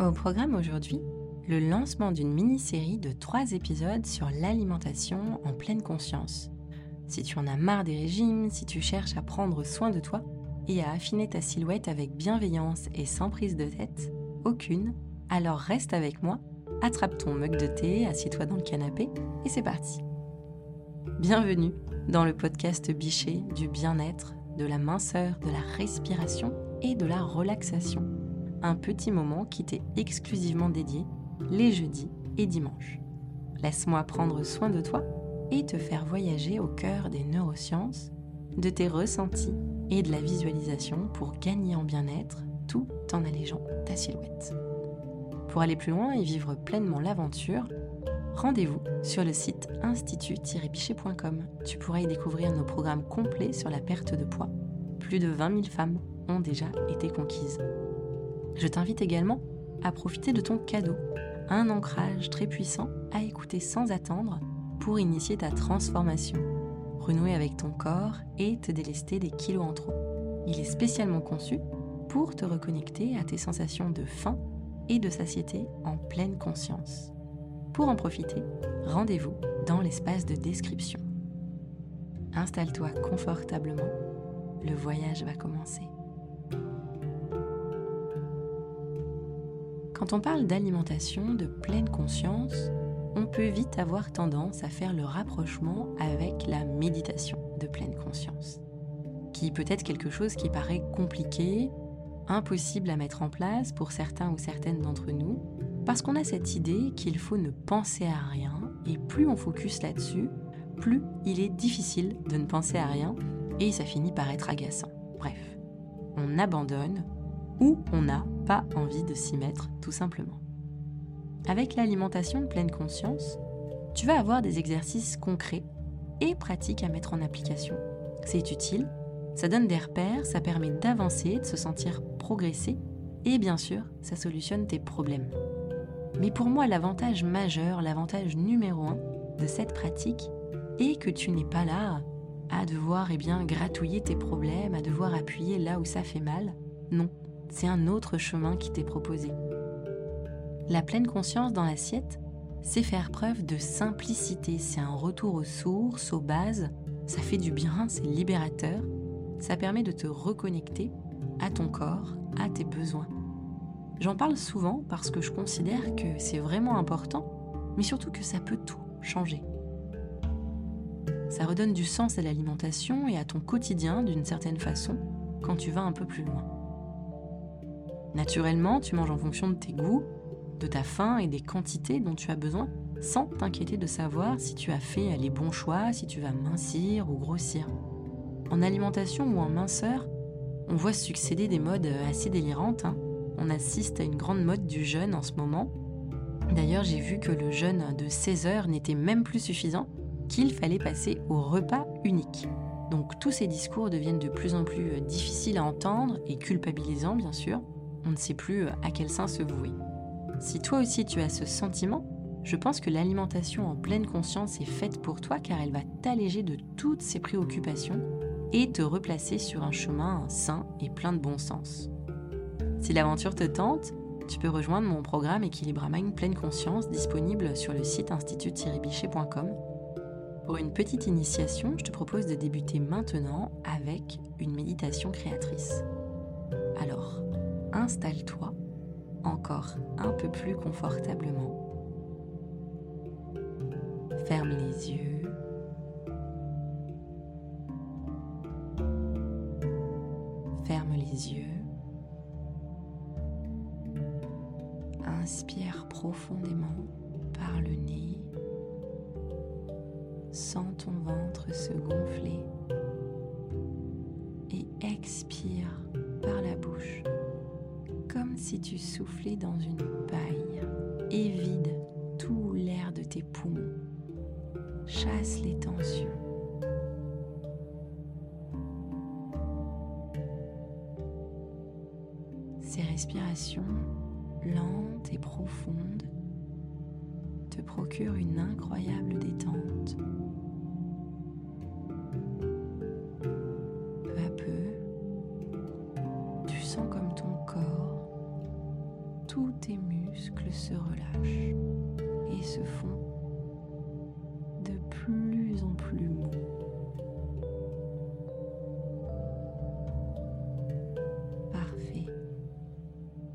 Au programme aujourd'hui, le lancement d'une mini-série de trois épisodes sur l'alimentation en pleine conscience. Si tu en as marre des régimes, si tu cherches à prendre soin de toi et à affiner ta silhouette avec bienveillance et sans prise de tête, aucune, alors reste avec moi, attrape ton mug de thé, assieds-toi dans le canapé et c'est parti. Bienvenue dans le podcast Bichet du bien-être, de la minceur, de la respiration et de la relaxation. Un petit moment qui t'est exclusivement dédié les jeudis et dimanches. Laisse-moi prendre soin de toi et te faire voyager au cœur des neurosciences, de tes ressentis et de la visualisation pour gagner en bien-être tout en allégeant ta silhouette. Pour aller plus loin et vivre pleinement l'aventure, rendez-vous sur le site institut-bichet.com. Tu pourras y découvrir nos programmes complets sur la perte de poids. Plus de 20 000 femmes ont déjà été conquises. Je t'invite également à profiter de ton cadeau, un ancrage très puissant à écouter sans attendre pour initier ta transformation, renouer avec ton corps et te délester des kilos en trop. Il est spécialement conçu pour te reconnecter à tes sensations de faim et de satiété en pleine conscience. Pour en profiter, rendez-vous dans l'espace de description. Installe-toi confortablement, le voyage va commencer. Quand on parle d'alimentation de pleine conscience, on peut vite avoir tendance à faire le rapprochement avec la méditation de pleine conscience, qui peut être quelque chose qui paraît compliqué, impossible à mettre en place pour certains ou certaines d'entre nous, parce qu'on a cette idée qu'il faut ne penser à rien, et plus on focus là-dessus, plus il est difficile de ne penser à rien, et ça finit par être agaçant. Bref, on abandonne ou on n'a pas envie de s'y mettre tout simplement. Avec l'alimentation de pleine conscience, tu vas avoir des exercices concrets et pratiques à mettre en application. C'est utile ça donne des repères, ça permet d'avancer, de se sentir progresser et bien sûr, ça solutionne tes problèmes. Mais pour moi, l'avantage majeur, l'avantage numéro un de cette pratique est que tu n'es pas là à devoir eh bien, gratouiller tes problèmes, à devoir appuyer là où ça fait mal. Non, c'est un autre chemin qui t'est proposé. La pleine conscience dans l'assiette, c'est faire preuve de simplicité, c'est un retour aux sources, aux bases, ça fait du bien, c'est libérateur, ça permet de te reconnecter à ton corps, à tes besoins. J'en parle souvent parce que je considère que c'est vraiment important, mais surtout que ça peut tout changer. Ça redonne du sens à l'alimentation et à ton quotidien d'une certaine façon quand tu vas un peu plus loin. Naturellement, tu manges en fonction de tes goûts, de ta faim et des quantités dont tu as besoin, sans t'inquiéter de savoir si tu as fait les bons choix, si tu vas mincir ou grossir. En alimentation ou en minceur, on voit succéder des modes assez délirantes. Hein. On assiste à une grande mode du jeûne en ce moment. D'ailleurs, j'ai vu que le jeûne de 16 heures n'était même plus suffisant, qu'il fallait passer au repas unique. Donc tous ces discours deviennent de plus en plus euh, difficiles à entendre et culpabilisants, bien sûr. On ne sait plus euh, à quel sein se vouer. Si toi aussi tu as ce sentiment, je pense que l'alimentation en pleine conscience est faite pour toi car elle va t'alléger de toutes ces préoccupations et te replacer sur un chemin sain et plein de bon sens. Si l'aventure te tente, tu peux rejoindre mon programme Équilibre Mind Pleine Conscience disponible sur le site institut-bichet.com. Pour une petite initiation, je te propose de débuter maintenant avec une méditation créatrice. Alors, installe-toi encore un peu plus confortablement. Ferme les yeux yeux. Inspire profondément par le nez. Sens ton ventre se gonfler. Et expire si tu soufflais dans une paille. Et vide tout l'air de tes poumons. Chasse les tensions. Ces respirations lentes et profondes te procurent une incroyable détente.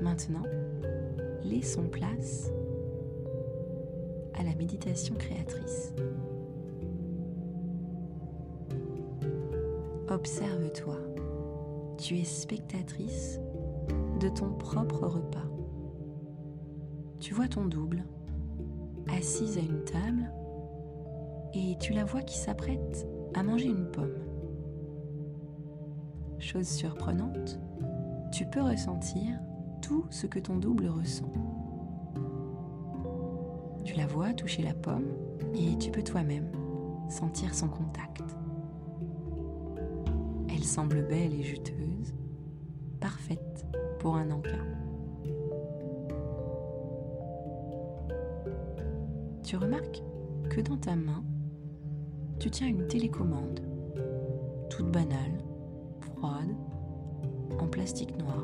Maintenant, laissons place à la méditation créatrice. Observe-toi. Tu es spectatrice de ton propre repas. Tu vois ton double, assise à une table, et tu la vois qui s'apprête à manger une pomme. Chose surprenante, tu peux ressentir tout ce que ton double ressent. Tu la vois toucher la pomme et tu peux toi-même sentir son contact. Elle semble belle et juteuse, parfaite pour un encas. Tu remarques que dans ta main, tu tiens une télécommande, toute banale, froide, en plastique noir.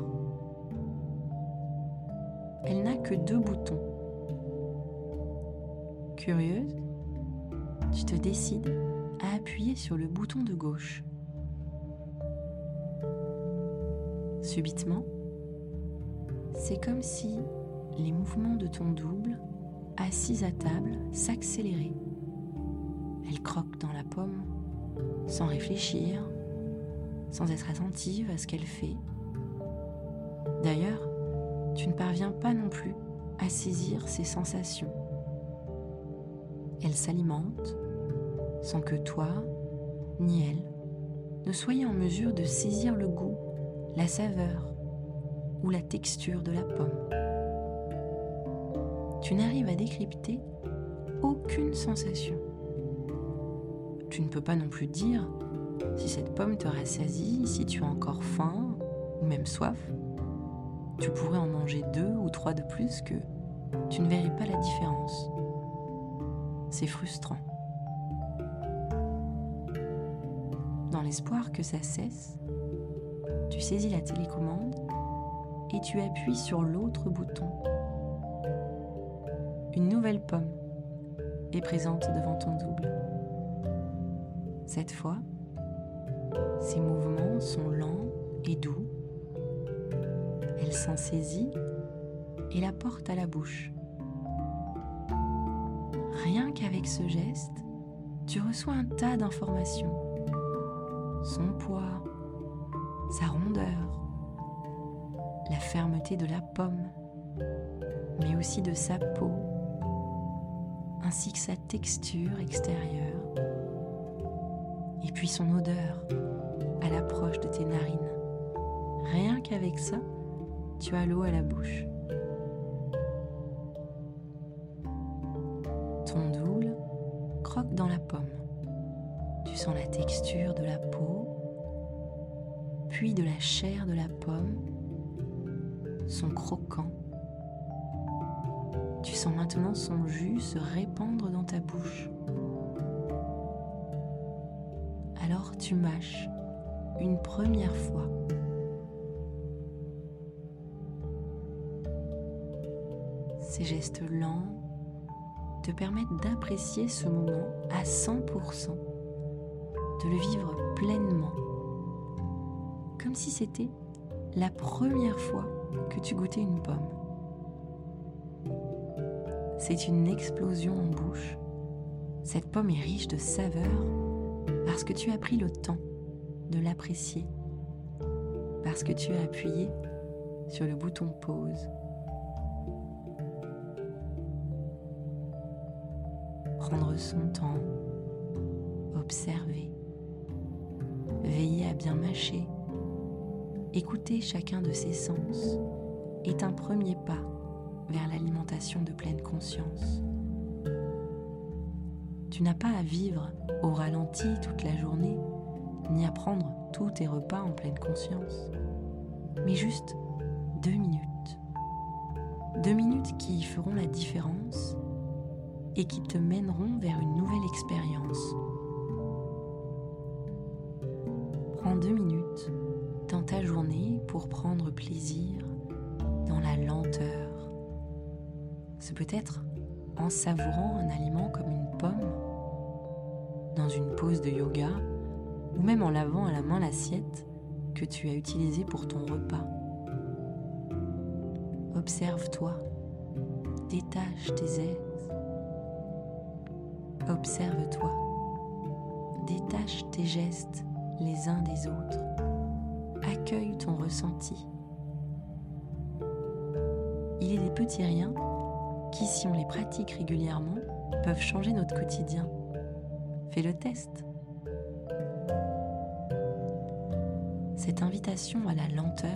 Elle n'a que deux boutons. Curieuse, tu te décides à appuyer sur le bouton de gauche. Subitement, c'est comme si les mouvements de ton double, assis à table, s'accéléraient. Elle croque dans la pomme, sans réfléchir, sans être attentive à ce qu'elle fait. D'ailleurs, tu ne parviens pas non plus à saisir ses sensations. Elle s'alimente sans que toi, ni elle, ne soyez en mesure de saisir le goût la saveur ou la texture de la pomme. Tu n'arrives à décrypter aucune sensation. Tu ne peux pas non plus dire si cette pomme te rassasie, si tu as encore faim ou même soif. Tu pourrais en manger deux ou trois de plus que tu ne verrais pas la différence. C'est frustrant. Dans l'espoir que ça cesse, tu saisis la télécommande et tu appuies sur l'autre bouton. Une nouvelle pomme est présente devant ton double. Cette fois, ses mouvements sont lents et doux. S'en saisit et la porte à la bouche. Rien qu'avec ce geste, tu reçois un tas d'informations. Son poids, sa rondeur, la fermeté de la pomme, mais aussi de sa peau, ainsi que sa texture extérieure, et puis son odeur à l'approche de tes narines. Rien qu'avec ça, tu as l'eau à la bouche. Ton double croque dans la pomme. Tu sens la texture de la peau puis de la chair de la pomme, son croquant. Tu sens maintenant son jus se répandre dans ta bouche. Alors tu mâches une première fois. Ces gestes lents te permettent d'apprécier ce moment à 100%, de le vivre pleinement comme si c'était la première fois que tu goûtais une pomme. C'est une explosion en bouche. Cette pomme est riche de saveurs parce que tu as pris le temps de l'apprécier, parce que tu as appuyé sur le bouton pause. Prendre son temps, observer, veiller à bien mâcher Écouter chacun de ses sens est un premier pas vers l'alimentation de pleine conscience. Tu n'as pas à vivre au ralenti toute la journée, ni à prendre tous tes repas en pleine conscience, mais juste deux minutes. Deux minutes qui feront la différence et qui te mèneront vers une nouvelle expérience. Prends deux minutes dans ta journée pour prendre plaisir dans la lenteur c'est peut-être en savourant un aliment comme une pomme, dans une pose de yoga, ou même en lavant à la main l'assiette que tu as utilisée pour ton repas. Observe-toi, détache tes aises. Observe-toi, détache tes gestes les uns des autres. Accueille ton ressenti. Il est des petits riens qui, si on les pratique régulièrement, peuvent changer notre quotidien. Fais le test. Cette invitation à la lenteur,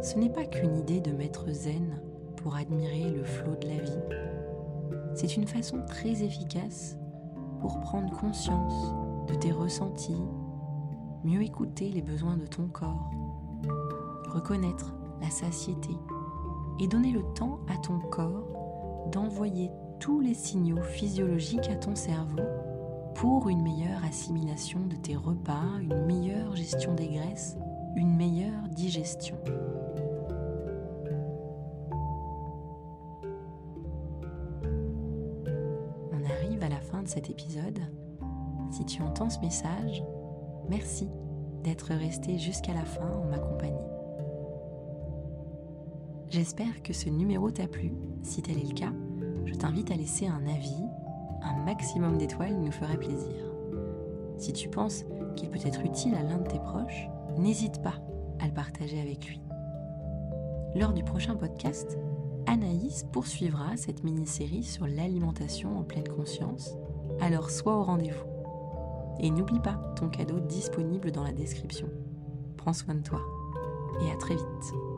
ce n'est pas qu'une idée de maître zen pour admirer le flot de la vie. C'est une façon très efficace pour prendre conscience de tes ressentis, mieux écouter les besoins de ton corps, reconnaître la satiété et donner le temps à ton corps d'envoyer tous les signaux physiologiques à ton cerveau pour une meilleure assimilation de tes repas, une meilleure gestion des graisses, une meilleure digestion. De cet épisode. Si tu entends ce message, merci d'être resté jusqu'à la fin en ma compagnie. J'espère que ce numéro t'a plu. Si tel est le cas, je t'invite à laisser un avis. Un maximum d'étoiles nous ferait plaisir. Si tu penses qu'il peut être utile à l'un de tes proches, n'hésite pas à le partager avec lui. Lors du prochain podcast, Anaïs poursuivra cette mini-série sur l'alimentation en pleine conscience, alors sois au rendez-vous. Et n'oublie pas ton cadeau disponible dans la description. Prends soin de toi et à très vite.